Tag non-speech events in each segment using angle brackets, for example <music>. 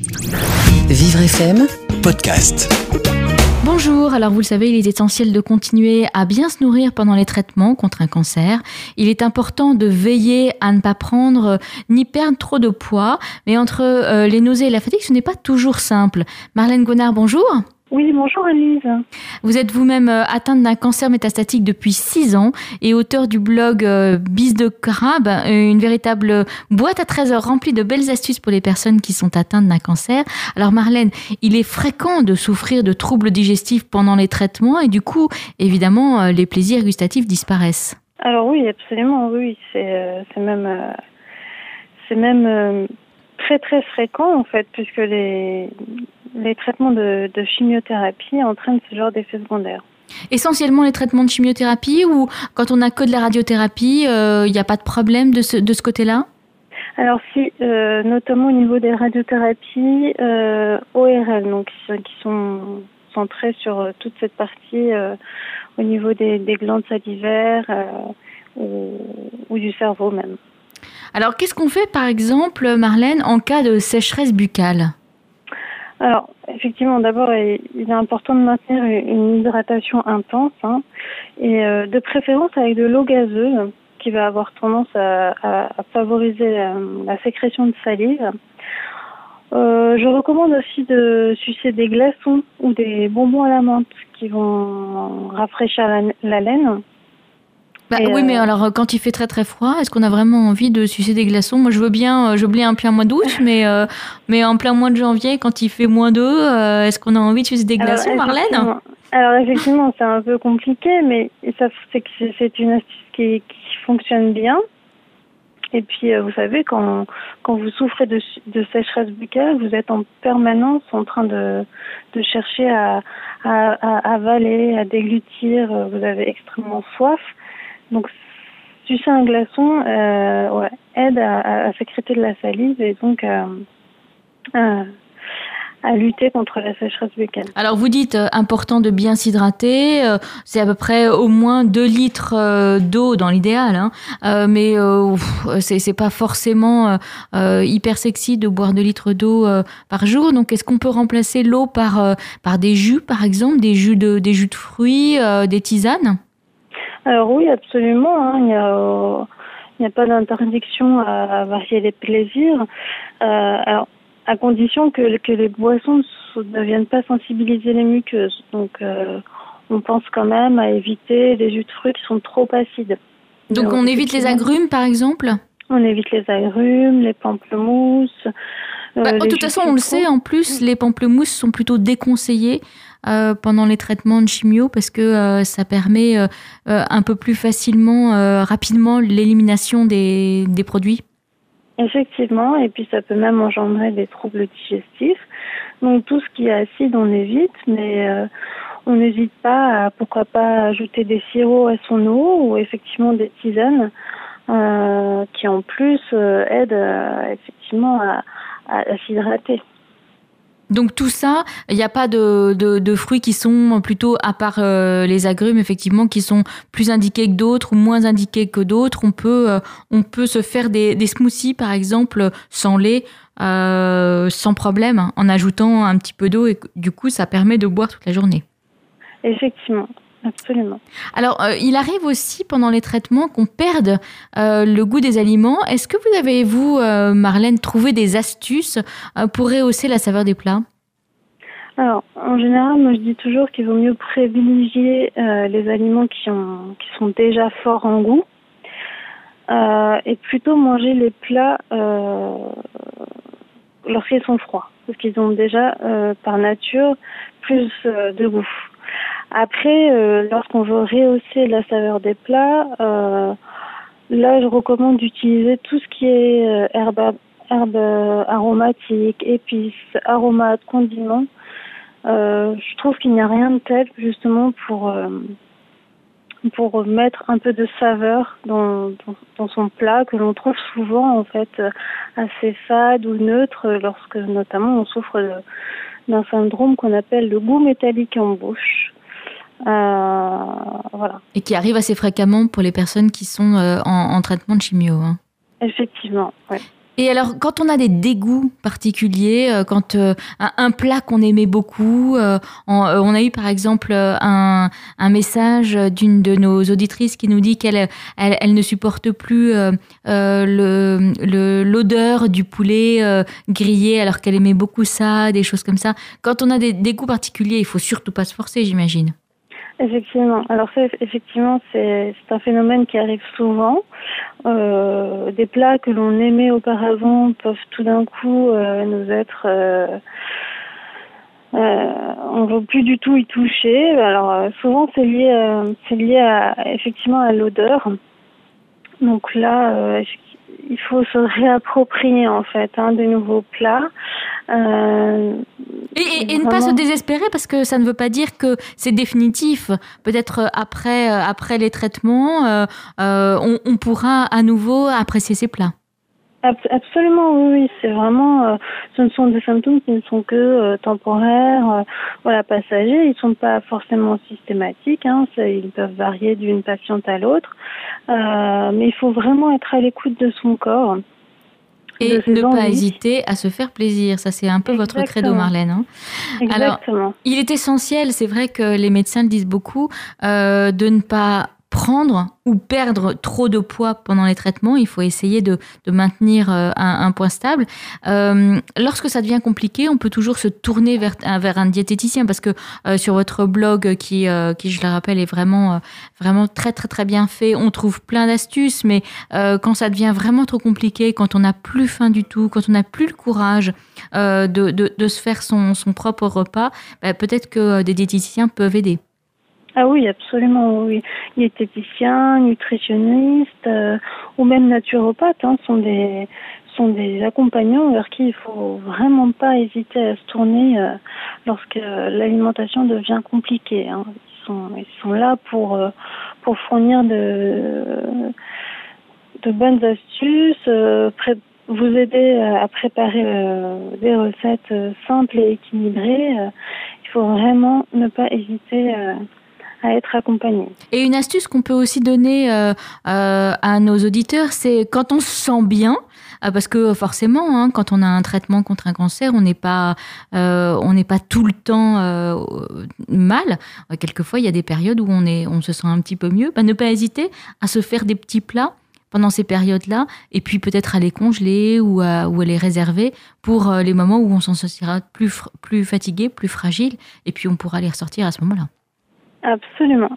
Vivre FM podcast. Bonjour, alors vous le savez, il est essentiel de continuer à bien se nourrir pendant les traitements contre un cancer. Il est important de veiller à ne pas prendre euh, ni perdre trop de poids, mais entre euh, les nausées et la fatigue, ce n'est pas toujours simple. Marlène Gonard, bonjour. Oui, bonjour Elise. Vous êtes vous-même euh, atteinte d'un cancer métastatique depuis 6 ans et auteur du blog euh, Bis de Crabe, euh, une véritable boîte à trésors remplie de belles astuces pour les personnes qui sont atteintes d'un cancer. Alors Marlène, il est fréquent de souffrir de troubles digestifs pendant les traitements et du coup, évidemment, les plaisirs gustatifs disparaissent. Alors oui, absolument, oui, c'est même c'est même très très fréquent en fait, puisque les, les traitements de, chimiothérapie entraînent ce genre d'effets secondaires. Essentiellement les traitements de chimiothérapie ou quand on n'a que de la radiothérapie, il euh, n'y a pas de problème de ce, de ce côté-là? Alors si, euh, notamment au niveau des radiothérapies euh, ORL, donc qui sont centrées sur toute cette partie au niveau des, glandes salivaires ou, du cerveau même. Alors qu'est-ce qu'on fait par exemple, Marlène, en cas de sécheresse buccale? Alors, effectivement, d'abord, il est important de maintenir une hydratation intense hein, et euh, de préférence avec de l'eau gazeuse qui va avoir tendance à, favoriser la, sécrétion de salive. Euh, je recommande aussi de sucer des glaçons ou des bonbons à la menthe qui vont rafraîchir la laine. Bah, oui, mais euh, alors quand il fait très très froid, est-ce qu'on a vraiment envie de sucer des glaçons? Moi, je veux bien, euh, j'oublie un plein mois d'août, <laughs> mais euh, mais en plein mois de janvier, quand il fait moins 2, est-ce qu'on a envie de sucer des glaçons, Marlène? Alors effectivement, c'est un peu compliqué, mais ça, c'est c'est une astuce qui, qui fonctionne bien. Et puis, vous savez, quand, quand vous souffrez de, de sécheresse buccale, vous êtes en permanence en train de, de chercher à, à, à avaler, à déglutir. Vous avez extrêmement soif. Donc, sucer un glaçon euh, aide à, sécréter de la salive et donc à, à, lutter contre la sécheresse buccale. Alors vous dites euh, important de bien s'hydrater, euh, c'est à peu près au moins 2 litres d'eau dans l'idéal, hein. mais c'est pas forcément hyper sexy de boire 2 litres d'eau par jour. Donc est-ce qu'on peut remplacer l'eau par, par des jus par exemple, des jus de, des jus de fruits, des tisanes? Alors oui, absolument. Hein. Il n'y a, a, pas d'interdiction à, varier les plaisirs. Euh, alors, à condition que, que les boissons ne viennent pas sensibiliser les muqueuses. Donc, euh, on pense quand même à éviter les jus de fruits qui sont trop acides. Donc, on évite les agrumes, par exemple? On évite les agrumes, les pamplemousses. Euh, bah, de toute façon, on le sait, en plus, les pamplemousses sont plutôt déconseillés euh, pendant les traitements de chimio parce que euh, ça permet euh, un peu plus facilement, rapidement l'élimination des, des produits. Effectivement, et puis ça peut même engendrer des troubles digestifs. Donc tout ce qui est acide, on évite, mais on n'hésite pas à pourquoi pas ajouter des sirops à son eau ou effectivement des tisanes qui en plus aident effectivement à, à s'hydrater. Donc tout ça, il n'y a pas de, de, fruits qui sont plutôt, à part euh, les agrumes, effectivement, qui sont plus indiqués que d'autres ou moins indiqués que d'autres. On peut, euh, on peut se faire des, des, smoothies, par exemple, sans lait, euh, sans problème, hein, en ajoutant un petit peu d'eau et du coup, ça permet de boire toute la journée. Effectivement. Absolument. Alors, il arrive aussi pendant les traitements qu'on perde le goût des aliments. Est-ce que vous avez, vous, Marlène, trouvé des astuces pour rehausser la saveur des plats? Alors, en général, moi je dis toujours qu'il vaut mieux privilégier les aliments qui, ont, qui sont déjà forts en goût et plutôt manger les plats lorsqu'ils sont froids, parce qu'ils ont déjà par nature plus de goût. Après, euh, lorsqu'on veut rehausser la saveur des plats, euh, là, je recommande d'utiliser tout ce qui est euh, herbe, herbe aromatique, épices, aromates, condiments. je trouve qu'il n'y a rien de tel justement pour pour mettre un peu de saveur dans, dans, son plat que l'on trouve souvent en fait assez fade ou neutre lorsque notamment on souffre d'un syndrome qu'on appelle le goût métallique en bouche. Euh, voilà. Et qui arrive assez fréquemment pour les personnes qui sont euh, en, traitement de chimio. Hein. Effectivement, oui. Et alors, quand on a des dégoûts particuliers, euh, quand euh, un, plat qu'on aimait beaucoup, euh, on, a eu par exemple un, un message d'une de nos auditrices qui nous dit qu'elle elle, ne supporte plus le l'odeur du poulet grillé alors qu'elle aimait beaucoup ça, des choses comme ça. Quand on a des dégoûts particuliers, il faut surtout pas se forcer, j'imagine. Effectivement. Alors c'est effectivement c'est un phénomène qui arrive souvent. Euh, des plats que l'on aimait auparavant peuvent tout d'un coup euh, nous être euh, euh, on ne veut plus du tout y toucher. Alors euh, souvent c'est lié c'est lié à effectivement à l'odeur. Donc là il faut se réapproprier en fait hein, de nouveaux plats. Euh, et, ne pas se désespérer parce que ça ne veut pas dire que c'est définitif. Peut-être euh, après, euh, après les traitements, on, on, pourra à nouveau apprécier ces plats. Absolument, oui, c'est vraiment, euh, ce ne sont des symptômes qui ne sont que euh, temporaires, euh, voilà, passagers. Ils ne sont pas forcément systématiques. Hein, ils peuvent varier d'une patiente à l'autre, mais il faut vraiment être à l'écoute de son corps. Et ne pas hésiter à se faire plaisir. Ça, c'est un peu votre credo, Marlène. Hein. Exactement. Alors, il est essentiel, c'est vrai que les médecins le disent beaucoup, de ne pas prendre ou perdre trop de poids pendant les traitements, il faut essayer de, maintenir euh, un, point stable. Euh, lorsque ça devient compliqué, on peut toujours se tourner vers, vers un diététicien parce que euh, sur votre blog, qui, je le rappelle, est vraiment, vraiment très très très bien fait, on trouve plein d'astuces, mais quand ça devient vraiment trop compliqué, quand on n'a plus faim du tout, quand on n'a plus le courage de, se faire son, son propre repas, bah, peut-être que des diététiciens peuvent aider. Ah oui, absolument, oui. Diététiciens, nutritionnistes euh, ou même naturopathes hein, sont des sont des accompagnants vers qui il faut vraiment pas hésiter à se tourner euh, lorsque l'alimentation devient compliquée. Hein. Ils sont ils sont là pour euh, pour fournir de de bonnes astuces, vous aider à préparer des recettes simples et équilibrées. il faut vraiment ne pas hésiter à être accompagné. Et une astuce qu'on peut aussi donner euh, euh, à nos auditeurs, c'est quand on se sent bien, euh, parce que forcément, hein, quand on a un traitement contre un cancer, on n'est pas, on n'est pas tout le temps mal. Quelquefois, il y a des périodes où on est, on se sent un petit peu mieux. Bah, ne pas hésiter à se faire des petits plats pendant ces périodes-là, et puis peut-être à les congeler ou à, à les réserver pour les moments où on s'en sortira plus, plus fatigué, plus fragile, et puis on pourra les ressortir à ce moment-là. Absolument.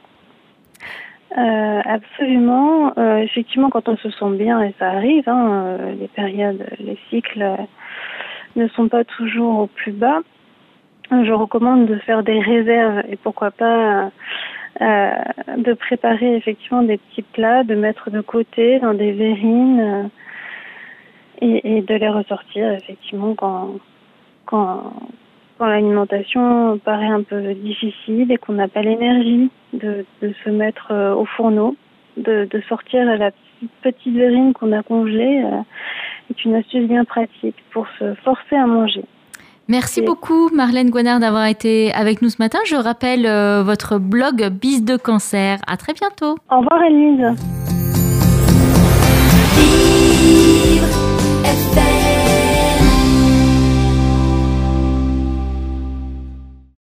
Euh, absolument. Euh, effectivement, quand on se sent bien, et ça arrive, hein, euh, les périodes, les cycles ne sont pas toujours au plus bas. Je recommande de faire des réserves et pourquoi pas de préparer effectivement des petits plats, de mettre de côté dans des verrines et, et, de les ressortir effectivement quand, quand, quand l'alimentation paraît un peu difficile et qu'on n'a pas l'énergie de, se mettre euh, au fourneau, de, sortir la petite, verrine qu'on a congelée euh, est une astuce bien pratique pour se forcer à manger. Merci beaucoup Marlène Guenard d'avoir été avec nous ce matin. Je rappelle euh, votre blog Bis de cancer. À très bientôt. Au revoir Elise.